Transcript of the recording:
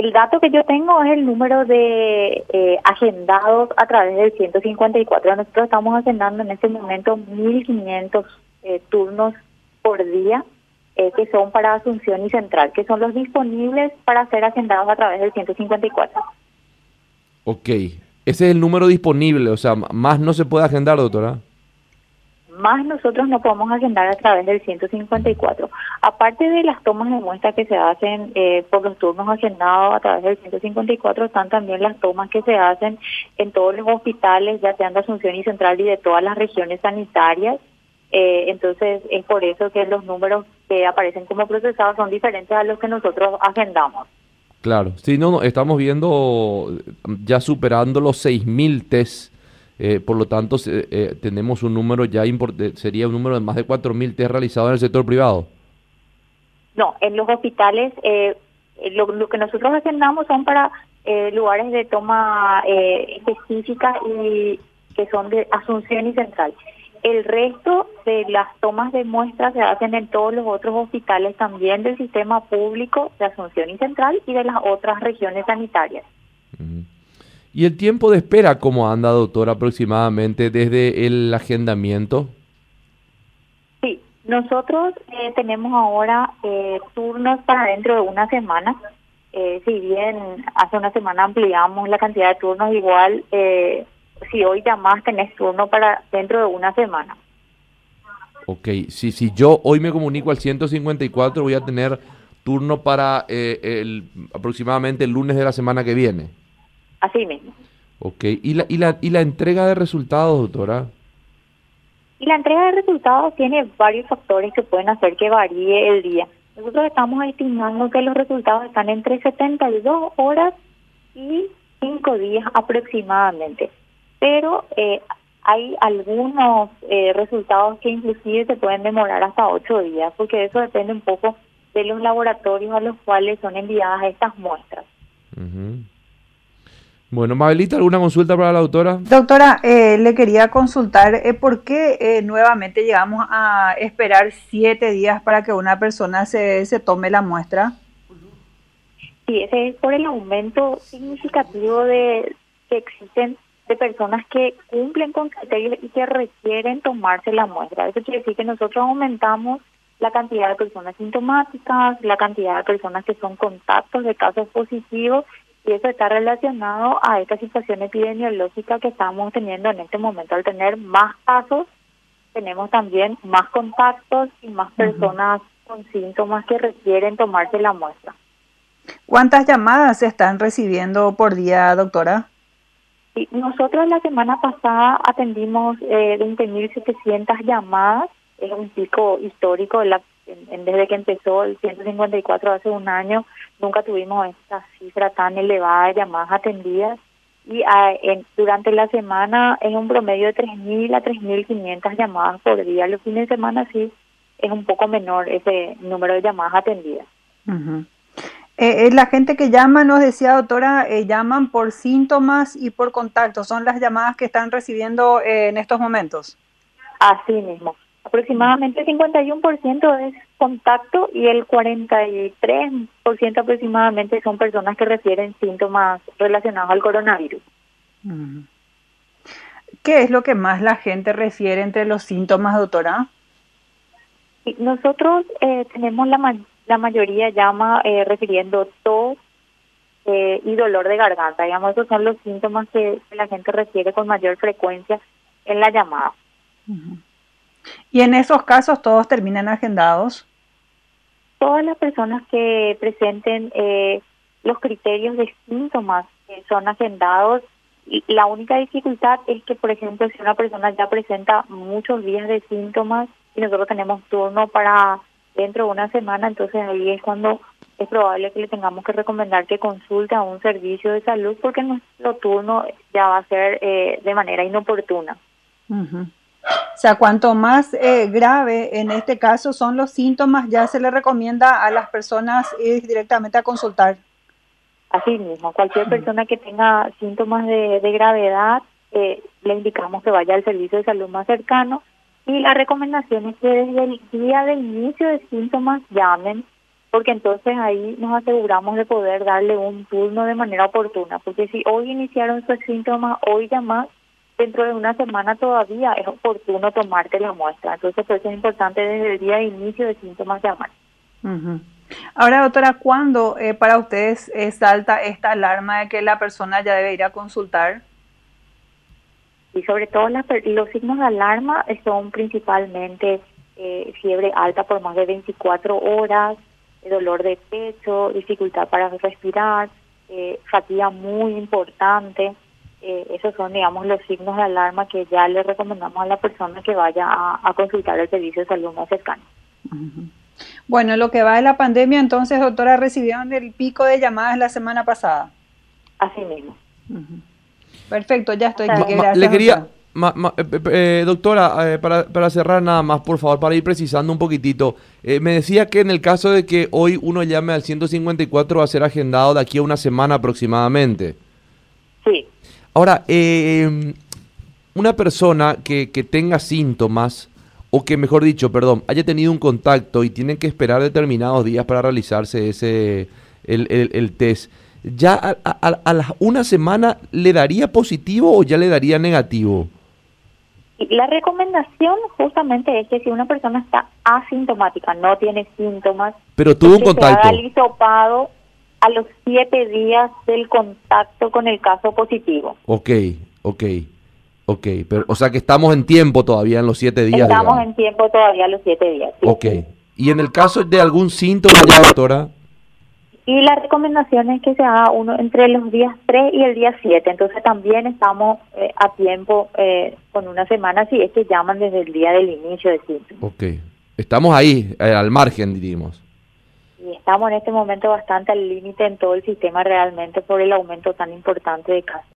el dato que yo tengo es el número de eh, agendados a través del 154. Nosotros estamos agendando en este momento 1.500 eh, turnos por día eh, que son para Asunción y Central, que son los disponibles para ser agendados a través del 154. Ok, ese es el número disponible, o sea, más no se puede agendar, doctora más nosotros no podemos agendar a través del 154. Aparte de las tomas de muestra que se hacen eh, por los turnos agendados a través del 154, están también las tomas que se hacen en todos los hospitales, ya sean de Asunción y Central y de todas las regiones sanitarias. Eh, entonces, es por eso que los números que aparecen como procesados son diferentes a los que nosotros agendamos. Claro, sí, no, no estamos viendo ya superando los 6.000 test eh, por lo tanto, eh, tenemos un número ya importante, sería un número de más de 4.000 test realizados en el sector privado. No, en los hospitales eh, lo, que nosotros agendamos son para lugares de toma específica y que son de Asunción y Central. El resto de las tomas de muestras se hacen en todos los otros hospitales también del sistema público de Asunción y Central y de las otras regiones sanitarias. ¿Y el tiempo de espera cómo anda, doctor, aproximadamente desde el agendamiento? Sí, nosotros eh, tenemos ahora eh, turnos para dentro de una semana. Eh, si bien hace una semana ampliamos la cantidad de turnos, igual si hoy llamas tenés turno para dentro de una semana. Ok, si, si yo hoy me comunico al 154 voy a tener turno para el, aproximadamente el lunes de la semana que viene. Así mismo. Ok, ¿y la, y la, y la entrega de resultados, doctora? Y la entrega de resultados tiene varios factores que pueden hacer que varíe el día. Nosotros estamos estimando que los resultados están entre 72 horas y 5 días aproximadamente. Pero eh, hay algunos eh, resultados que inclusive se pueden demorar hasta 8 días, porque eso depende un poco de los laboratorios a los cuales son enviadas estas muestras. Bueno, Mabelita, ¿alguna consulta para la doctora? Doctora, eh, le quería consultar eh, por qué eh, nuevamente llegamos a esperar siete días para que una persona se, se tome la muestra. Sí, ese es por el aumento significativo de que existen de personas que cumplen con criterios y que requieren tomarse la muestra. Eso quiere decir que nosotros aumentamos la cantidad de personas sintomáticas, la cantidad de personas que son contactos de casos positivos y eso está relacionado a esta situación epidemiológica que estamos teniendo en este momento. Al tener más casos, tenemos también más contactos y más personas con síntomas que requieren tomarse la muestra. ¿Cuántas llamadas se están recibiendo por día, doctora? Sí, nosotros la semana pasada atendimos eh, 20.700 llamadas, es un pico histórico, la, desde que empezó el 154 hace un año, nunca tuvimos esta cifra tan elevada de llamadas atendidas y ah, durante la semana es un promedio de 3.000 a 3.500 llamadas por día. Los fines de semana sí es un poco menor ese número de llamadas atendidas. Eh, eh, la gente que llama, nos decía doctora, eh, llaman por síntomas y por contacto. ¿Son las llamadas que están recibiendo en estos momentos? Así mismo. Aproximadamente 51% es contacto y el 43% aproximadamente son personas que refieren síntomas relacionados al coronavirus. Mm. ¿Qué es lo que más la gente refiere entre los síntomas, doctora? Nosotros eh, tenemos la, la mayoría llama eh, refiriendo tos eh, y dolor de garganta. Digamos, esos son los síntomas que, la gente refiere con mayor frecuencia en la llamada. ¿Y en esos casos todos terminan agendados? Todas las personas que presenten eh, los criterios de síntomas son agendados. Y la única dificultad es que, por ejemplo, si una persona ya presenta muchos días de síntomas y nosotros tenemos turno para dentro de una semana, entonces ahí es cuando es probable que le tengamos que recomendar que consulte a un servicio de salud porque nuestro turno ya va a ser eh, de manera inoportuna. O sea, cuanto más eh, grave en este caso son los síntomas, ya se le recomienda a las personas ir directamente a consultar. Así mismo, cualquier persona que tenga síntomas de, gravedad, eh, le indicamos que vaya al servicio de salud más cercano y la recomendación es que desde el día del inicio de síntomas llamen porque entonces ahí nos aseguramos de poder darle un turno de manera oportuna, porque si hoy iniciaron sus síntomas, hoy ya más, dentro de una semana todavía es oportuno tomarte la muestra. Entonces, por eso es importante desde el día de inicio de síntomas llamar. Ahora, doctora, ¿cuándo eh, para ustedes salta esta alarma de que la persona ya debe ir a consultar? Y sobre todo los signos de alarma son principalmente eh, fiebre alta por más de 24 horas, dolor de pecho, dificultad para respirar, eh, fatiga muy importante. Eh, esos son, digamos, los signos de alarma que ya le recomendamos a la persona que vaya a, consultar el servicio de salud más cercano. Bueno, lo que va de la pandemia, entonces, doctora, recibieron el pico de llamadas la semana pasada. Así mismo. Perfecto, ya estoy. le quería, eh, eh, doctora, eh, para, para, cerrar nada más, por favor, para ir precisando un poquitito. me decía que en el caso de que hoy uno llame al 154 va a ser agendado de aquí a una semana aproximadamente. Ahora, em, una persona que, que tenga síntomas, o que mejor dicho, perdón, haya tenido un contacto y tienen que esperar determinados días para realizarse ese el, el, el test ya a, a, una semana le daría positivo o ya le daría negativo? La recomendación justamente es que si una persona está asintomática, no tiene síntomas, pero tuvo un contacto. Se haga a los siete días del contacto con el caso positivo. Ok, ok, ok. Pero, o sea que estamos en tiempo todavía en los siete días. Estamos en tiempo todavía los siete días. Ok. ¿Y en el caso de algún síntoma ya, doctora? Y la recomendación es que se haga uno entre los días 3 y el día 7. Entonces también estamos eh, a tiempo eh, con una semana si es que llaman desde el día del inicio de síntomas. Ok. Estamos ahí, eh, al margen, diríamos. Y estamos en este momento bastante al límite en todo el sistema realmente por el aumento tan importante de casos.